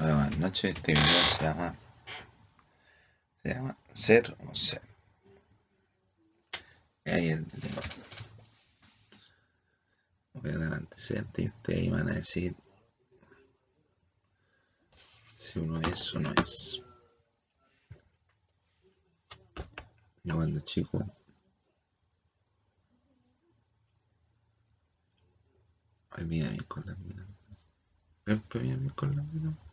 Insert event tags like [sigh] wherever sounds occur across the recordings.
Hola, buenas noches. Este video se llama. Se llama Ser o ser. Y ahí el tema. Voy a dar antecedentes y ustedes van a decir si uno es o no es. Yo cuando chico. Ay, mira bien con las minas. Siempre viene bien con las minas.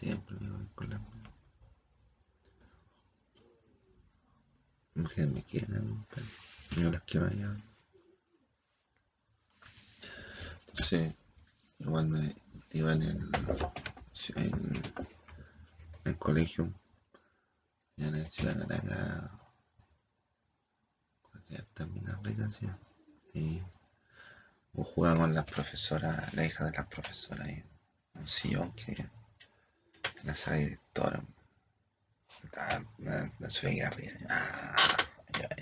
Siempre me voy con las minas. Mujeres me quieren, pero yo las quiero allá. Entonces, cuando iba en el, en el colegio, ya en el Ciudad de Caracas, también la ricas, y jugaba con las profesoras, la hija de las profesoras, y un sillón que la sala directora me, me subía arriba.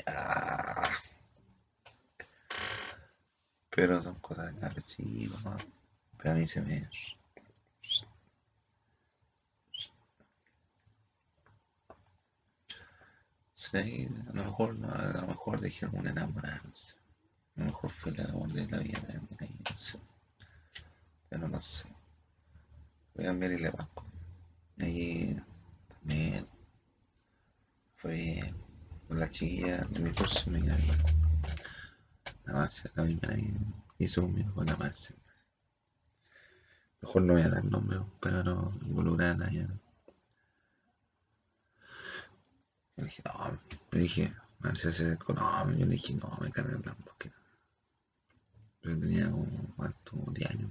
Ah. Pero son cosas de recibo, ¿no? Pero a mí se me. Sí, a lo mejor, no, a lo mejor dejé alguna enamorada, no sé. A lo mejor fue el amor de la vida de ahí, no sé. Pero no sé. Voy a ver y le vasco. Allí también fue con la chiquilla de mi curso, mi la Marcia, la primera que hizo conmigo con la Marcia. Mejor no voy a dar nombre para no involucrar a nadie. Yo dije, no, me dije, Marcia se acercó, no, yo le dije, no, me cargan la búsqueda. Yo tenía como, ¿cuánto? 10 años.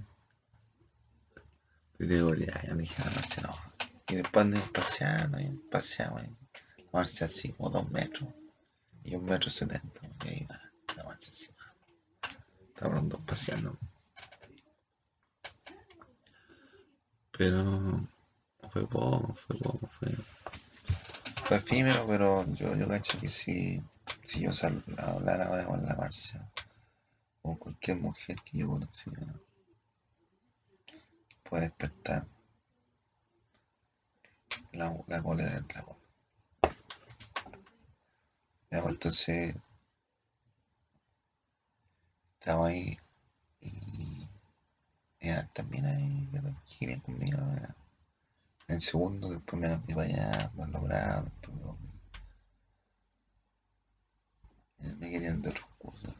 Yo tengo 10 años, le dije a Marcia, no. Y después andamos paseando, y paseamos, y Marcia así como 2 metros. Y un metro setenta. Y ahí va, la Marcia así. Estaban dos paseando. Pero fue poco, fue poco, fue, fue efímero, pero yo, yo cacho que si, si yo sal, hablar ahora con la Marcia, o cualquier mujer que yo conocía, puede despertar la, la cólera del dragón. Ya, pues, entonces, estaba ahí y ya, también ahí querían conmigo. ya. En segundo, después me cambié para allá, más logrado, después me Me querían de otros cursos.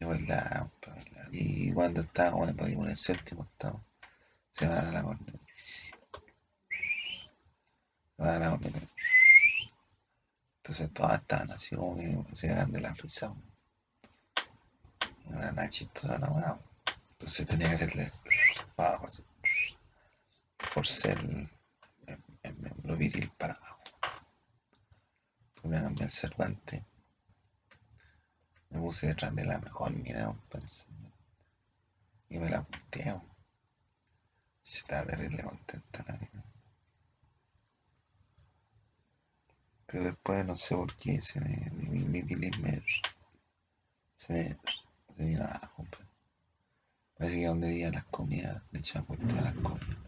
Yo bailaba, bailaba. Y cuando estaba, bueno, por ahí por el séptimo octavo, se van a la corneta. Se van a la corneta. Entonces todas estaban así como que se dan de la risa. una chistosa la weá. Entonces tenía que hacerle abajo así. Por ser el, el, el miembro viril para abajo. Me cambié al Cervantes. Me puse detrás de la mejor weón, parece. Y me la apunté. Y estaba terrible contenta la mina. Pero después no sé por qué se me, mi, mi, me, se me, se vino abajo. compadre. Parece que donde día las comidas le echaban puesto a las comidas.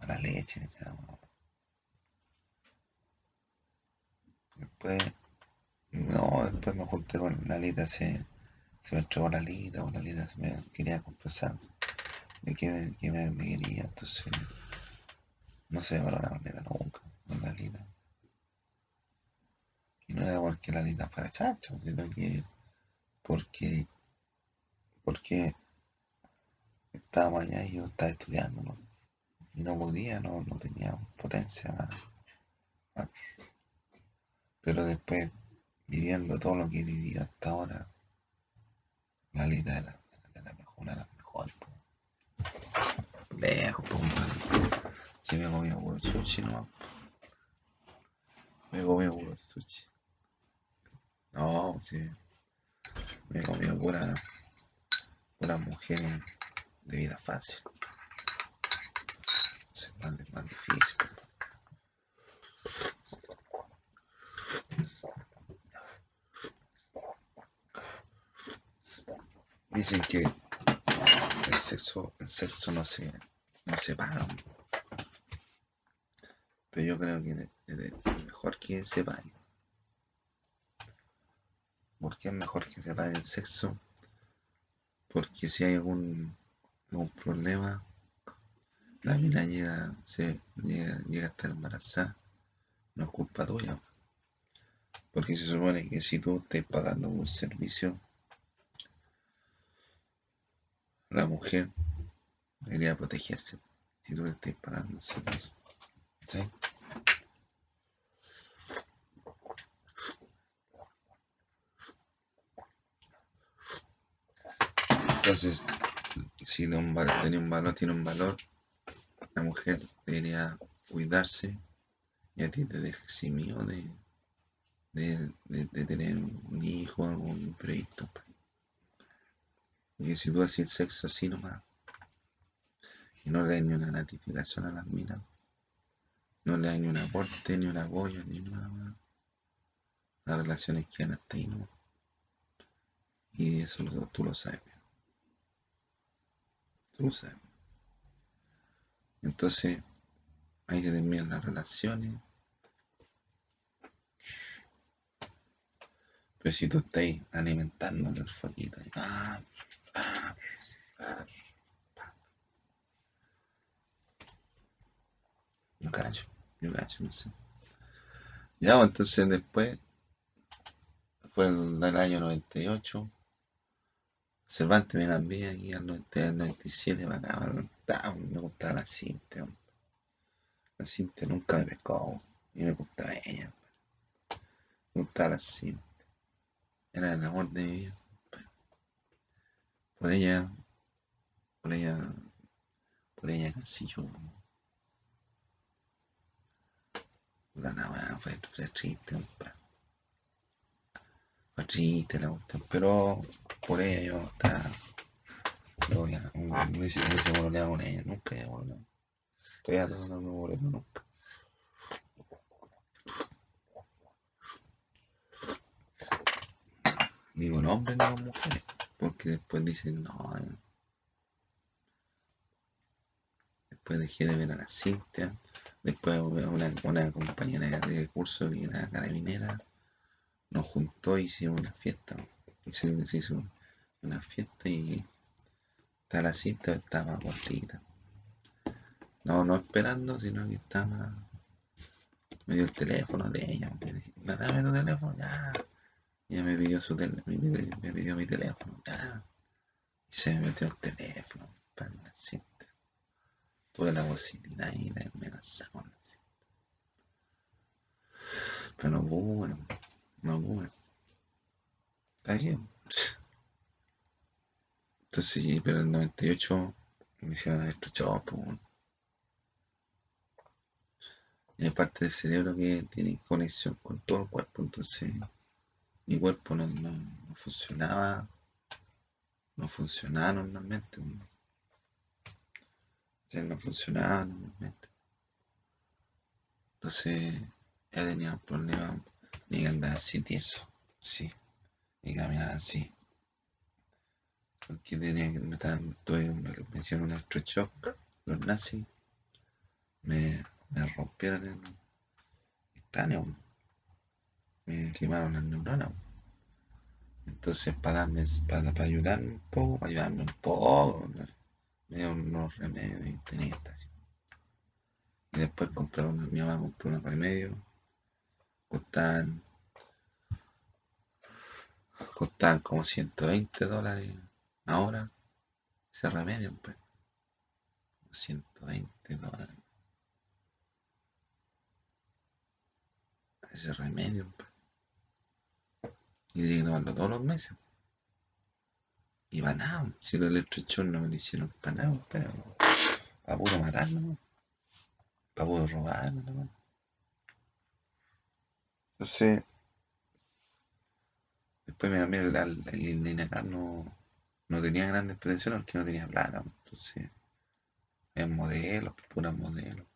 A la leche le echaban. Después, no, después me junté con Lalita, se, se me entregó Lalita, o Lalita se me quería confesar de que, me- que me, quería, entonces no se paró la corneta nunca con Lalita. Y no era porque Lalita fuera chacha, sino que porque, porque estábamos allá y yo estaba estudiando, ¿no? Y no podía, no, no tenía potencia más. Pero después, viviendo todo lo que he vivido hasta ahora, Lalita era, era la mejor, mejores. po. Lejos, compadre. Si me comido puro sushi nomás. Me comido puro sushi. No. Me mujeres de vida fácil. Es más, es más difícil. dicen que sexo, el sexo no se, no se paga. Pero yo creo que es mejor que se pague. ¿Por qué es mejor que se pague el sexo? Porque si hay algún, algún problema, la mina llega, se, llega, a estar embarazada, no es culpa tuya. Porque se supone que si tú estás pagando un servicio, la mujer debería protegerse. Si tú le estás pagando un servicio. ¿Sí? Entonces, si tiene un valor, tiene un valor, la mujer debería cuidarse y a ti te deja eximido de, de, de, tener un hijo algún proyecto. Y si tú haces el sexo así nomás, y no le das ni una notificación a las minas, no le das ni un aporte, ni un apoyo, ni nada Las relaciones quedan hasta ahí, ¿no? Y eso tú lo sabes. Tú lo sabes. Entonces, ahí se terminan las relaciones. Pero si tú estás alimentando el fueguito, ah, yo cacho, yo cacho, no sé. Ya, pues, entonces después fue el, el año 98 Cervantes me cambié aquí al 97 para acá, me gustaba la cinta. La cinta nunca me pescó y me gustaba ella. Me gustaba la cinta. Era el amor de mi vida. Por ella, por ella, por ella casi yo. La nada fue, fue triste, fue triste la cuestión, pero por ella yo estaba. Yo ya, no hubiese moroneado con ella, nunca he moroneado. Todavía no me moreno nunca. Ni con hombres ni con mujeres, porque después dicen, no. Eh". Después dejé de ver a la Cintia, después una, una compañera de curso que era carabinera, nos juntó y hicimos una fiesta se, hizo una fiesta y está la cinta estaba cortita. No, no esperando, sino que estaba. Me dio el teléfono de ella. Me dame tu teléfono, ya. Ella me pidió su teléfono, me pidió mi teléfono, ya. Y se me metió el teléfono para la cinta. Tuve la posibilidad y me lanzamos la cinta. Pero no no pude. Entonces, sí, pero en el 98 me hicieron electrochoc. Y hay parte del cerebro que tiene conexión con todo el cuerpo, entonces mi cuerpo no, funcionaba, no funcionaba normalmente. no funcionaba normalmente. Entonces ya tenía un problema, ni que andar así tieso, sí y caminar así. Porque tenía que me estaban, me hicieron un electroshock, los nazis me, me rompieron el, cráneo, me quemaron las neuronas. Entonces, para darme, para, para ayudarme un poco, ayudarme un poco, me dieron unos remedios y tenía estación. Y después compré una, mi mamá compró unos remedios, costaban costaban como 120 dólares ahora ese remedio, pues. 120 dólares. Ese remedio, pues. Y tenía que tomarlo todos los meses. Y nada, si los electrochos no me lo hicieron para nada, pero para puro matarlo, para puro robarlo, ¿no? Entonces, Después me cambié el, acá no, no tenía grandes pretensiones porque no tenía plata. Entonces, eran modelos, puras modelos.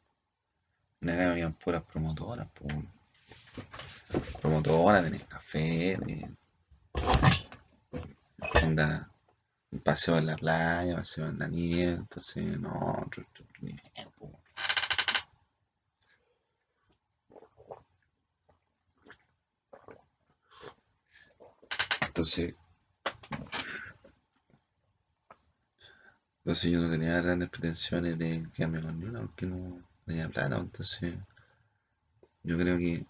En acá habían puras promotoras. Promotoras, tenían café, tenían. Onda, paseo en la playa, paseo en la nieve, entonces no, otro. Entonces, entonces yo no tenía grandes pretensiones de quedarme con ni una porque no tenía plata, entonces yo creo que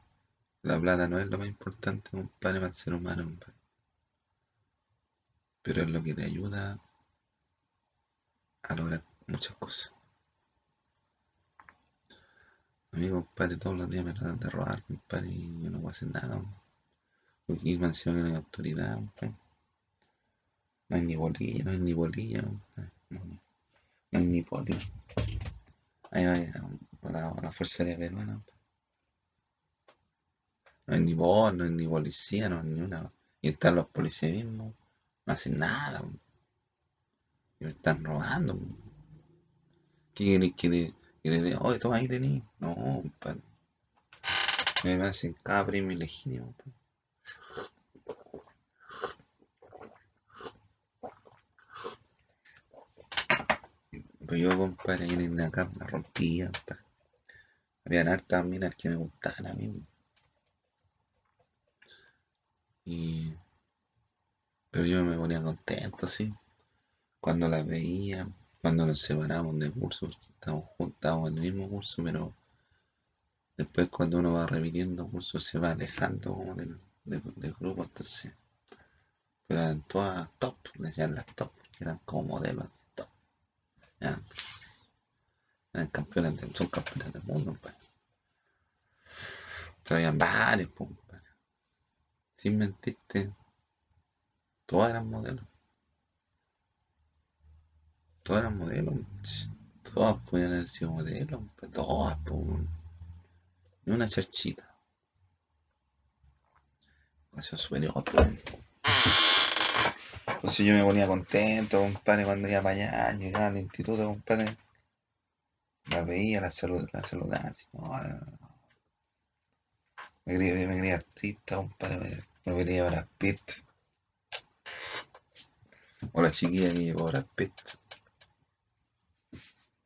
la plata no es lo más importante, compadre, para el ser humano, compadre. Pero es lo que te ayuda a lograr muchas cosas. A mí, compadre, todos los días me tratan de robar, compadre, y yo no puedo hacer nada. Porque me que no autoridad, compadre. No hay ni bolilla, no hay ni bolilla, compadre. No, hay ni poli. Ahí va la, la fuerza de peruana. No hay ni voz, no hay ni policía, no hay ni una. Y están los policías mismos, no hacen nada. Y me están robando. ¿Qué queréis que le, que le Oye, toma ahí tení. No, compadre. Me hacen cada premio ilegítimo. Pues yo, compadre, en la cama rompía, compadre. Habían hartas minas que me gustaban a mí. Y... Pero yo me ponía contento, sí. Cuando las veía, cuando nos separamos de curso, porque estábamos juntos en el mismo curso, pero después cuando uno va repitiendo cursos se va alejando como del, grupo, entonces. Pero eran todas top, decían las top, porque eran como modelos ya. Eran campeones del, son campeones del mundo, pues. Traían varios, pues, Sin mentirte, todas eran modelos. Todas eran modelos. Todas podían haber sido modelos, pues, todas. Ni una charchita. Suele otro. Entonces yo me ponía contento, compadre, cuando iba para allá, llegaba al instituto, compadre. La veía, la, salud, la saludaba así. Me quería, me quería artista, compadre, me, me quería Brad Pitt. O la chiquilla que llegó Brad Pitt.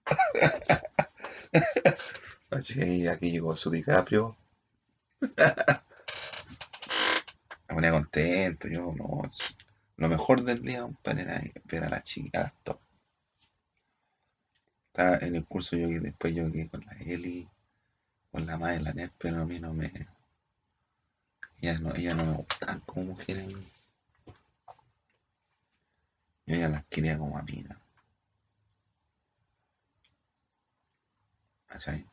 [laughs] la chiquilla que llegó su DiCaprio. me ponía contento, yo no lo mejor del día, compadre, era ver a la chica, a las top. Estaba en el curso yo que después yo que con la Eli, con la madre, la NET, pero a mí no me. Ellas no, no me gustan como mujeres. Yo ya las quería como amigas. ¿Cachai?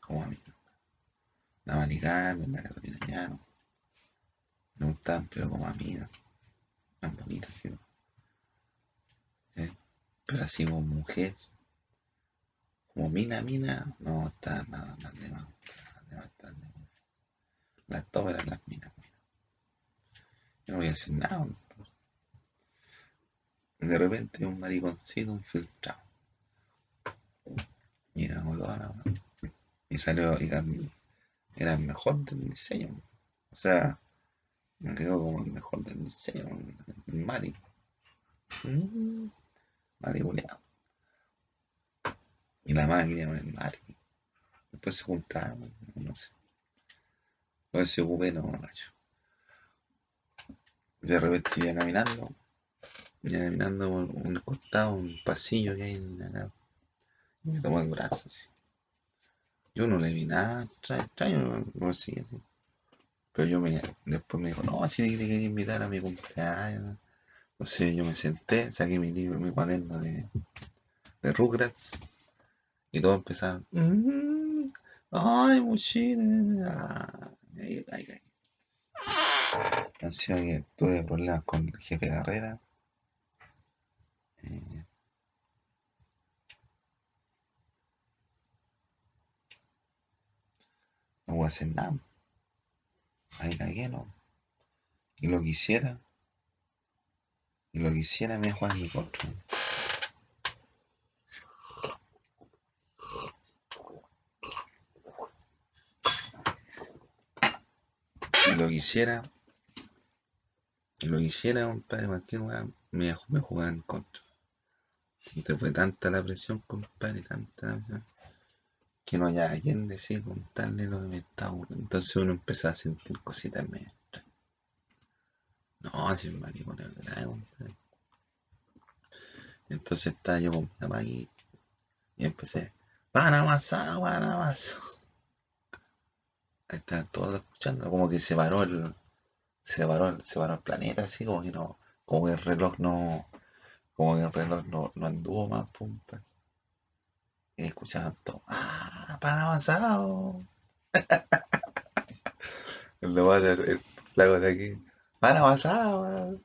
Como amigas. La Maricán, la Carolina Llano. Me gustaban, pero como amigas más bonita, ¿sí? Pero así como mujer, como mina, mina, no está nada más de más. Las dos eran las minas. Yo no voy a hacer nada. De repente un mariconcito infiltrado. Y era toda Y salió, y era el mejor del diseño. O sea, me quedo como el mejor del diseño, el Mari. Mm, Y la máquina con el Mari. Después se juntaron, no sé. Después se ocupé, no, macho. De repente iba caminando, iba caminando por un costado, un pasillo que hay en acá. Y me tomó el brazo, así. Yo no le vi nada extraño, no, no sé, así. Pero yo me, después me dijo, no, si te quería invitar a mi cumpleaños. Entonces yo me senté, saqué mi libro, mi cuaderno de, de Rugrats. Y todos empezaron, mmm, ay, mochila. Ay, ay, ay. Encima que tuve problemas con el jefe de carrera. Eh, no voy a hacer nada ahí cagué, ¿no? Y lo quisiera, y lo quisiera me juega en mi contra. Lo quisiera, lo hiciera, compadre, cualquier me, me jugaba en contra. Entonces fue tanta la presión, compadre, tanta que no haya quien decir contarle lo que me está ocurriendo. Entonces uno empieza a sentir cositas medio No, es maricón, es verdad, compadre. Entonces estaba yo con mi mamá y, y empecé, van a pasar, van a pasar. Estaban todos escuchando, como que se paró el, se paró, el- se paró el planeta, así como que no, como que el reloj no, como que el reloj no, no anduvo más, pum. Y escuchaban todo, ¡ah, pan avanzado! [laughs] El, flaco de aquí, pan avanzado,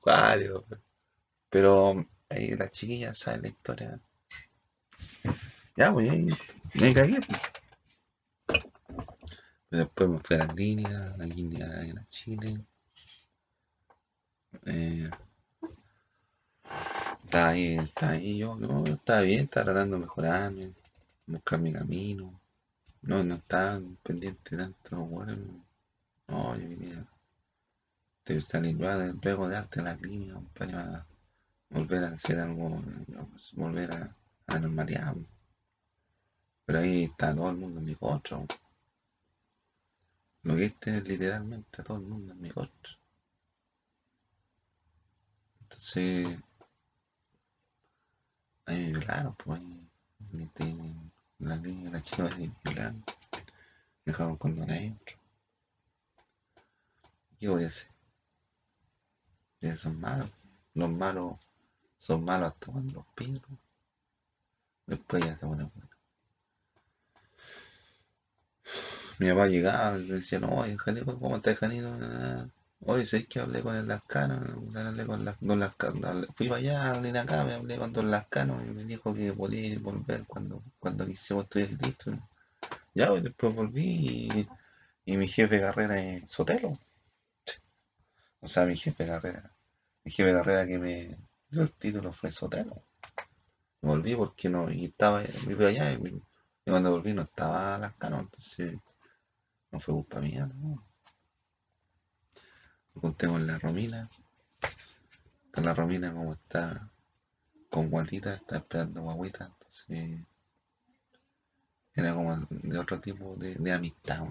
cuático. Pero ahí las chiquillas saben la historia. Ya, pues, ahí me cagué. pues. Después me fui a las líneas, la línea a Chile. Eh, estaba ahí, estaba ahí yo, no, yo bien, estaba tratando de mejorarme, buscar mi camino. No, no estaba pendiente tanto de huevos. No, yo quería de salir luego de darte la clínica para volver a hacer algo, volver a, a la. Pero ahí está todo el mundo en mi contra. Lo que este es literalmente a todo el mundo en mi contra. Entonces, ahí me violaron, pues ahí me la niña, la chica me violaron. Dejaron condón adentro. ¿Qué voy a hacer? Ya son malos. Los malos son malos hasta cuando los pillan. Después ya se ponen Mi papá llegaba y me decía, no, oye, Janito, ¿cómo estás, Janito? Ah, Oye, ¿sabes que hablé con el Lascano? Hablé con la- Don Lascano. Fui para allá, hablé acá, me hablé con Don Lascano y me dijo que podía volver cuando, cuando quisiera estuviera listo. Ya, pues, después volví y, y mi jefe de carrera es Sotelo. O sea, mi jefe de carrera. Mi jefe de carrera que me dio el título fue Sotelo. Volví porque no, y estaba, fui allá y, y cuando volví no estaba Lascano, entonces no fue culpa mía, no. Junté con la Romina, con la Romina como está con guatita, está esperando guaguita, entonces era como de otro tipo de, amistad.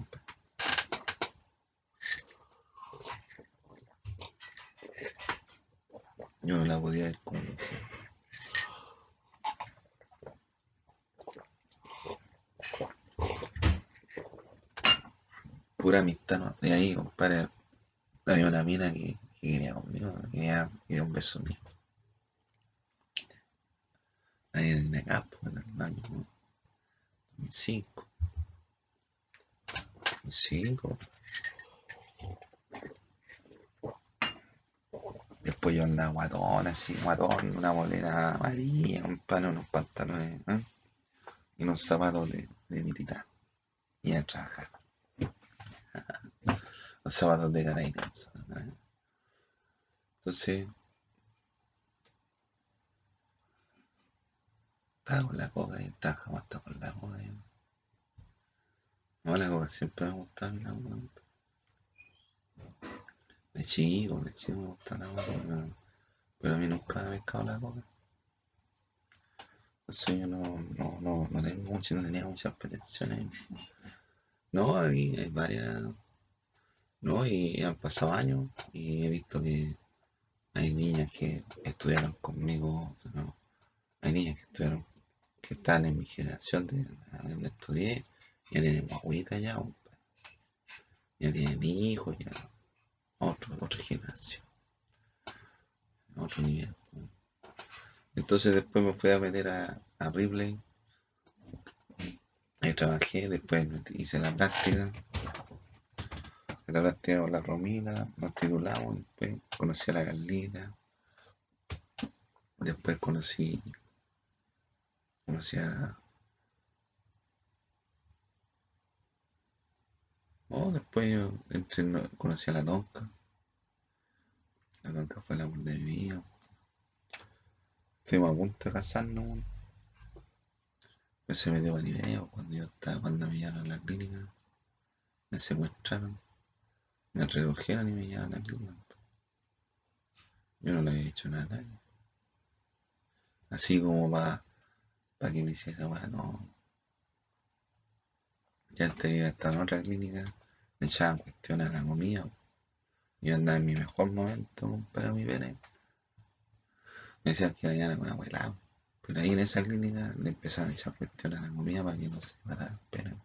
Yo no la podía ir como Pura amistad, ¿no? Y ahí, compadre, había una mina que, que quería conmigo, quería, un beso mío. Ahí en acá, pues, en el año 2005. 2005. Después yo andaba guatón, así, guatón, una bolera amarilla, compadre, unos pantalones, ¿eh? y unos zapatos de, de militar. Y a trabajar. Los zapatos de carabineros. Entonces, estaba con la coca y trabajamos hasta con la coca. yo. No, la coca siempre me gustaba la coca. De chico, de chico me gustaba la coca, pero, pero a mí nunca me ha pescado la coca. Entonces yo no, no, no, no tengo mucho, no tenía muchas pretensiones. No, hay, hay varias. No, y han pasado años y he visto que hay niñas que estudiaron conmigo, ¿no? hay niñas que estudiaron, que están en mi generación de de donde estudié, ya tienen guaguitas ya, ya tienen hijos, ya otro, otra generación, otro nivel. Entonces después me fui a meter a, a Ripley, ahí trabajé, después hice la práctica, la práctica con la Romina, nos titulamos, después conocí a la Carlita, después conocí, conocí a... Oh, después yo entré, no- conocí a la Tonka, la Tonka fue el amor de mi vida, fuimos a punto de casarnos, se metió Valiveo cuando yo estaba, cuando me llevaron a la clínica, me secuestraron, me redujeron y me llevaron a la clínica. Yo no le había dicho nada a nadie. Así como para pa que me hiciera esa no. Ya antes había estado en otra clínica, me echaban cuestiones a la comida. Yo andaba en mi mejor momento para mi pene. Me decían que iba con abuela. Pero ahí en esa clínica le empezaron a echar cuestiones a la comida para que no se parara el pene.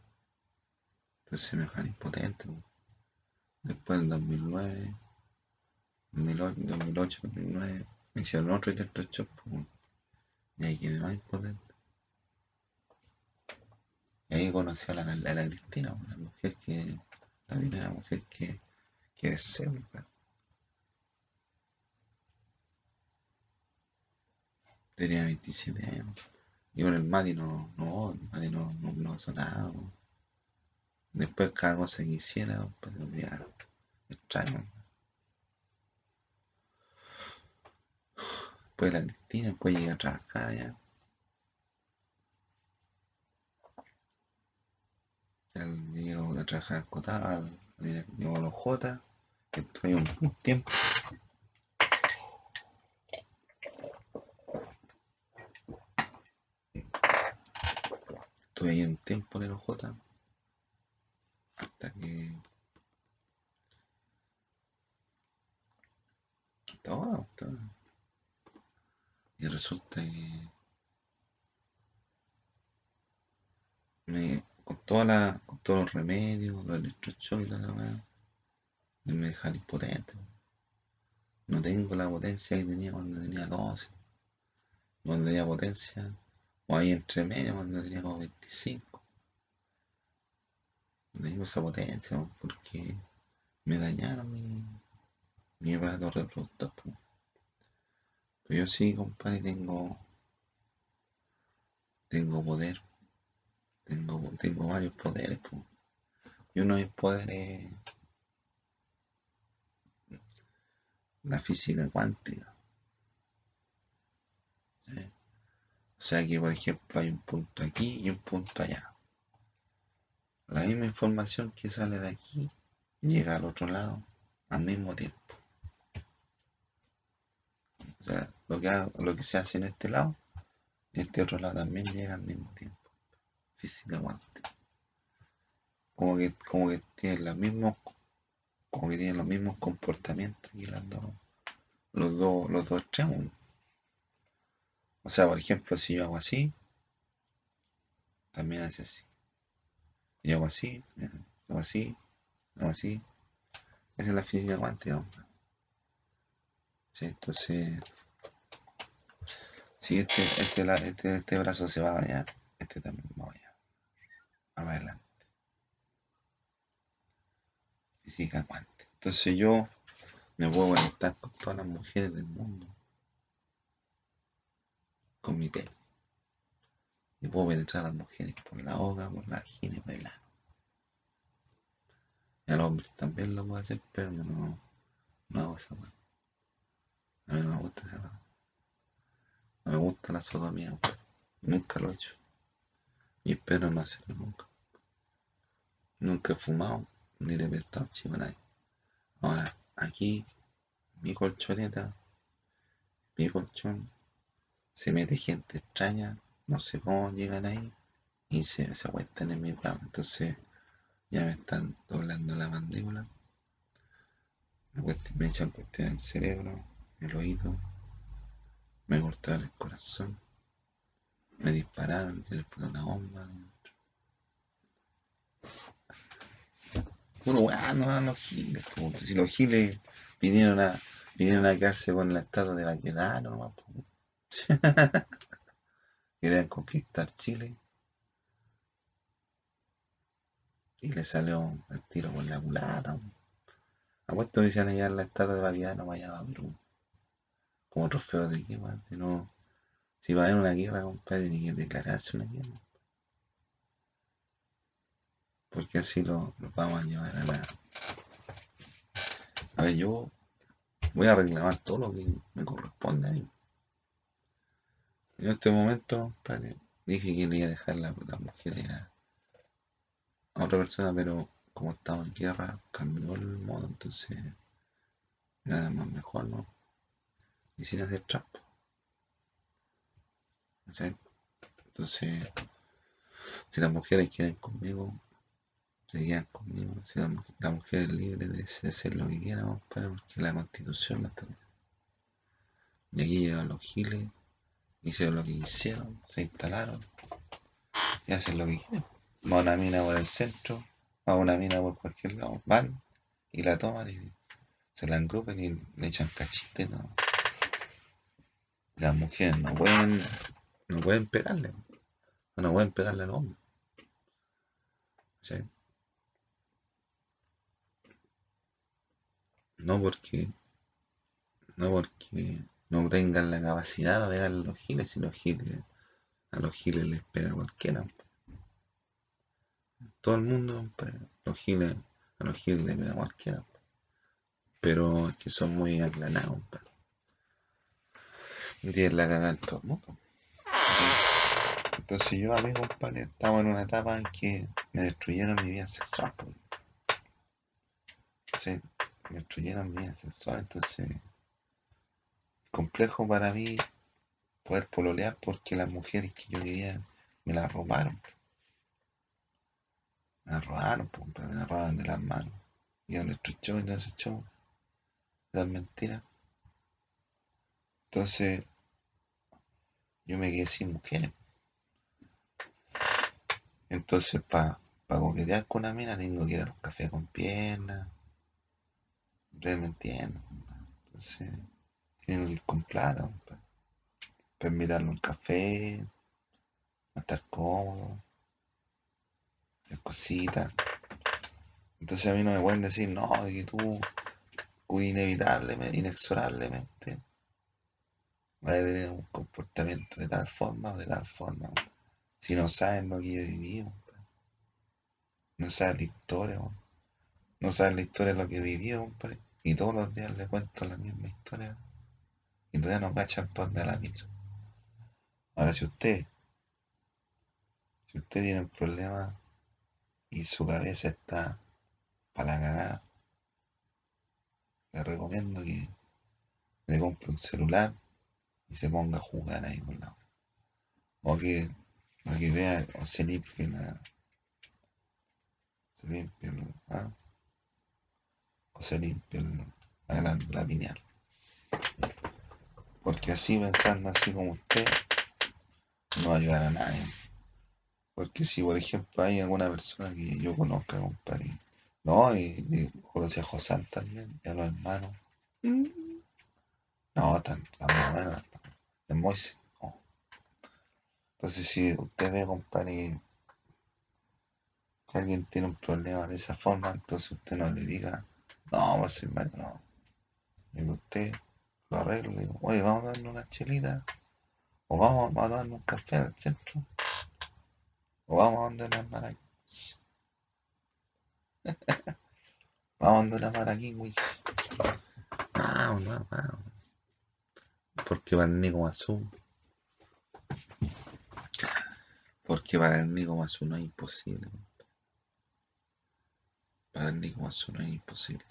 Entonces se me dejaron impotente. Después en 2009, 2008, 2009, me hicieron otro electroshock. Y ahí quedé más impotente. Y ahí conocí a la, a la Cristina, la mujer que, la primera mujer que, que deseo. Tenía 27 años. Y con el Mati no, no, el Mati no, no, no sonaba. Después cada cosa que hiciera, pues ya extraño. Después la Cristina, después llegué a trabajar ya. Llego a trabajar en Cotal, llego a los J, un, un tiempo. Estuve ahí un tiempo en el OJ hasta que hasta ahora, hasta ahora. y resulta que me, con, toda la, con todos los remedios, los electroshocks y la weá, me dejan impotente. No tengo la potencia que tenía cuando tenía 12, cuando tenía potencia o ahí entre medio cuando tenía como 25. No tengo esa potencia porque me dañaron mi, mi aparato reproductor. Pero yo sí, compadre, tengo, tengo poder. Tengo, tengo varios poderes. Y uno de mis poderes la física cuántica. O sea que, por ejemplo, hay un punto aquí y un punto allá. La misma información que sale de aquí llega al otro lado al mismo tiempo. O sea, lo que, lo que se hace en este lado, en este otro lado también llega al mismo tiempo. Física cuántica. Como que, como que tienen los mismos, como que tienen los mismos comportamientos y los dos, los dos, los dos extremos. O sea, por ejemplo, si yo hago así, también hace así. Y hago así, hago así, hago así. Esa es la física cuántica. Sí, entonces, si este, este, este, este brazo se va allá, este también va allá. Va adelante. Física cuántica. Entonces yo me puedo conectar con todas las mujeres del mundo con mi pelo. Y puedo penetrar a las mujeres por la boca, por la vagina por el ano. Y a los también lo puedo hacer, pero no, no hago esa cosa. A mí no me gusta esa cosa. No me gusta la sodomía, nunca lo he hecho. Y espero no hacerlo nunca. Nunca he fumado, ni le he prestado chivo. Ahora, aquí, mi colchoneta, mi colchón, se mete gente extraña, no sé cómo llegan ahí y se, se acuestan en mi cama. Entonces ya me están doblando la mandíbula, me, echan cuestiones en el cerebro, el oído, me cortaron el corazón, me dispararon, me explotó una bomba. Puro bueno, los giles, si los giles vinieron a, vinieron a quedarse con la estatua de la quedada, nomás. [laughs] Querían conquistar Chile. Y le salió el tiro por la culata. Apuesto que decían allá en la estatua de Baviano no vaya a Perú. Como trofeo de qué, Si si va a haber una guerra, compadre, tiene que declararse una guerra. Porque así lo, lo vamos a llevar a la. A ver, yo voy a reclamar todo lo que me corresponde a mí. En este momento, dije que le iba a dejar la, la mujer a, otra persona, pero como estaba en guerra, cambió el modo, entonces nada más mejor, ¿no? y sin hacer trampa. Entonces, si las mujeres quieren conmigo, se quedan conmigo. Si la, mujer es libre de, hacer lo que quiera, porque la constitución no está Y aquí llegan los giles, hicieron lo que hicieron, se instalaron y hacen lo que quieren. Va una mina por el centro, va una mina por cualquier lado, van y la toman y se la engrupen y le echan cachite, ¿no? Las mujeres no pueden, no pueden pegarle, no pueden pegarle al hombre. ¿Sí? No porque, no porque no tengan la capacidad de pegarle a los giles, si los giles, a los giles les pega cualquiera. Todo el mundo, los giles, a los giles les pega cualquiera. Pero es que son muy aclarados, y tienen la cagada en todo el mundo. Entonces yo a mí, compadre, estaba en una etapa en que me destruyeron mi vida sexual. Sí, me destruyeron mi vida sexual, entonces complejo para mí poder pololear porque las mujeres que yo quería me las robaron. Me las robaron, me las robaron de las manos. Y yo les y todo ese show. Las mentiras. Entonces, yo me quedé sin mujeres. Entonces, para pa coquetear con una mina, tengo que ir a los cafés con piernas. Ustedes me entienden. Entonces, ir con plata. Para invitarle un café, a estar cómodo, hacer cositas. Entonces, a mí no me pueden decir, no, que tú, inevitablemente, inexorablemente, va a tener un comportamiento de tal forma o de tal forma. Si no saben lo que yo viví, no saben la historia, no saben la historia de lo que viví, y todos los días le cuento la misma historia y todavía no cachan por de la micro. Ahora, si usted, si usted tiene un problema y su cabeza está para la cagada, le recomiendo que le compre un celular y se ponga a jugar ahí con la o que, o que vea o se limpie la se limpie ¿ah? o se limpie la, la, porque así pensando así como usted no va a ayudar a nadie porque si por ejemplo hay alguna persona que yo conozca compadre no y, conocí a José también y a los hermanos no tan, tan bueno Moisés. Entonces, si usted ve, compadre, que alguien tiene un problema de esa forma, entonces usted no le diga, no, pues hermano, no. Digo, usted lo arregla, le digo, oye, vamos a darle una chelita, o vamos, a darle un café al centro, o vamos a darle una maraquí. [laughs] vamos a darle una maraquí, Vamos, vamos, vamos. Porque para el Nico Mazú porque para el Nico Mazú no es imposible para el Nico Mazú no es imposible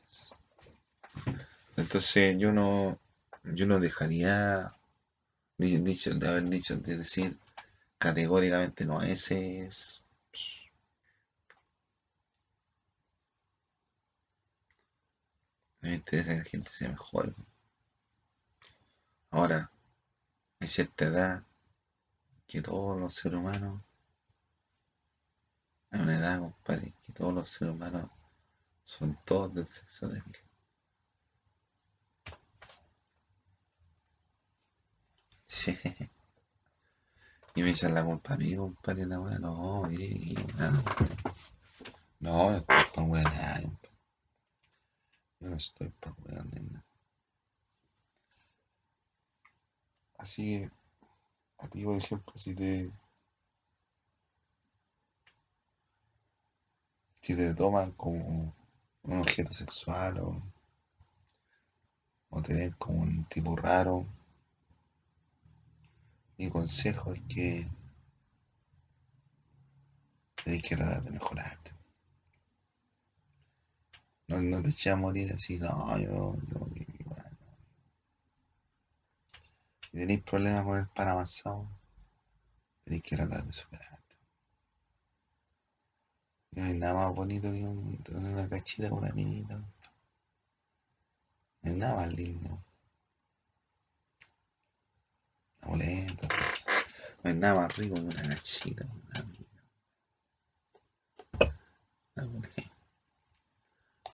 entonces yo no yo no dejaría dicho, de haber dicho de decir categóricamente no ese es me interesa que la gente sea mejor Ahora, hay cierta edad que todos los seres humanos, hay una edad, compadre, que todos los seres humanos son todos del sexo débil. Sí. [laughs] Y me echan la culpa a mí, compadre, la weá, no, y, nada, No, estoy para weón, Yo no estoy para weón nada. Así que, a ti, por ejemplo, si te, si te toman como un objeto sexual o, o te ven como un tipo raro, mi consejo es que tenés que tratar de mejorarte. No, no te eches a morir así, no, yo, yo, bueno. Si tenéis problemas con el pan avanzado, tenéis que tratar de superarte. No hay nada más bonito que un, una cachita con una minita. No hay nada más lindo. Polenta. Pues. No hay nada más rico una gachita, una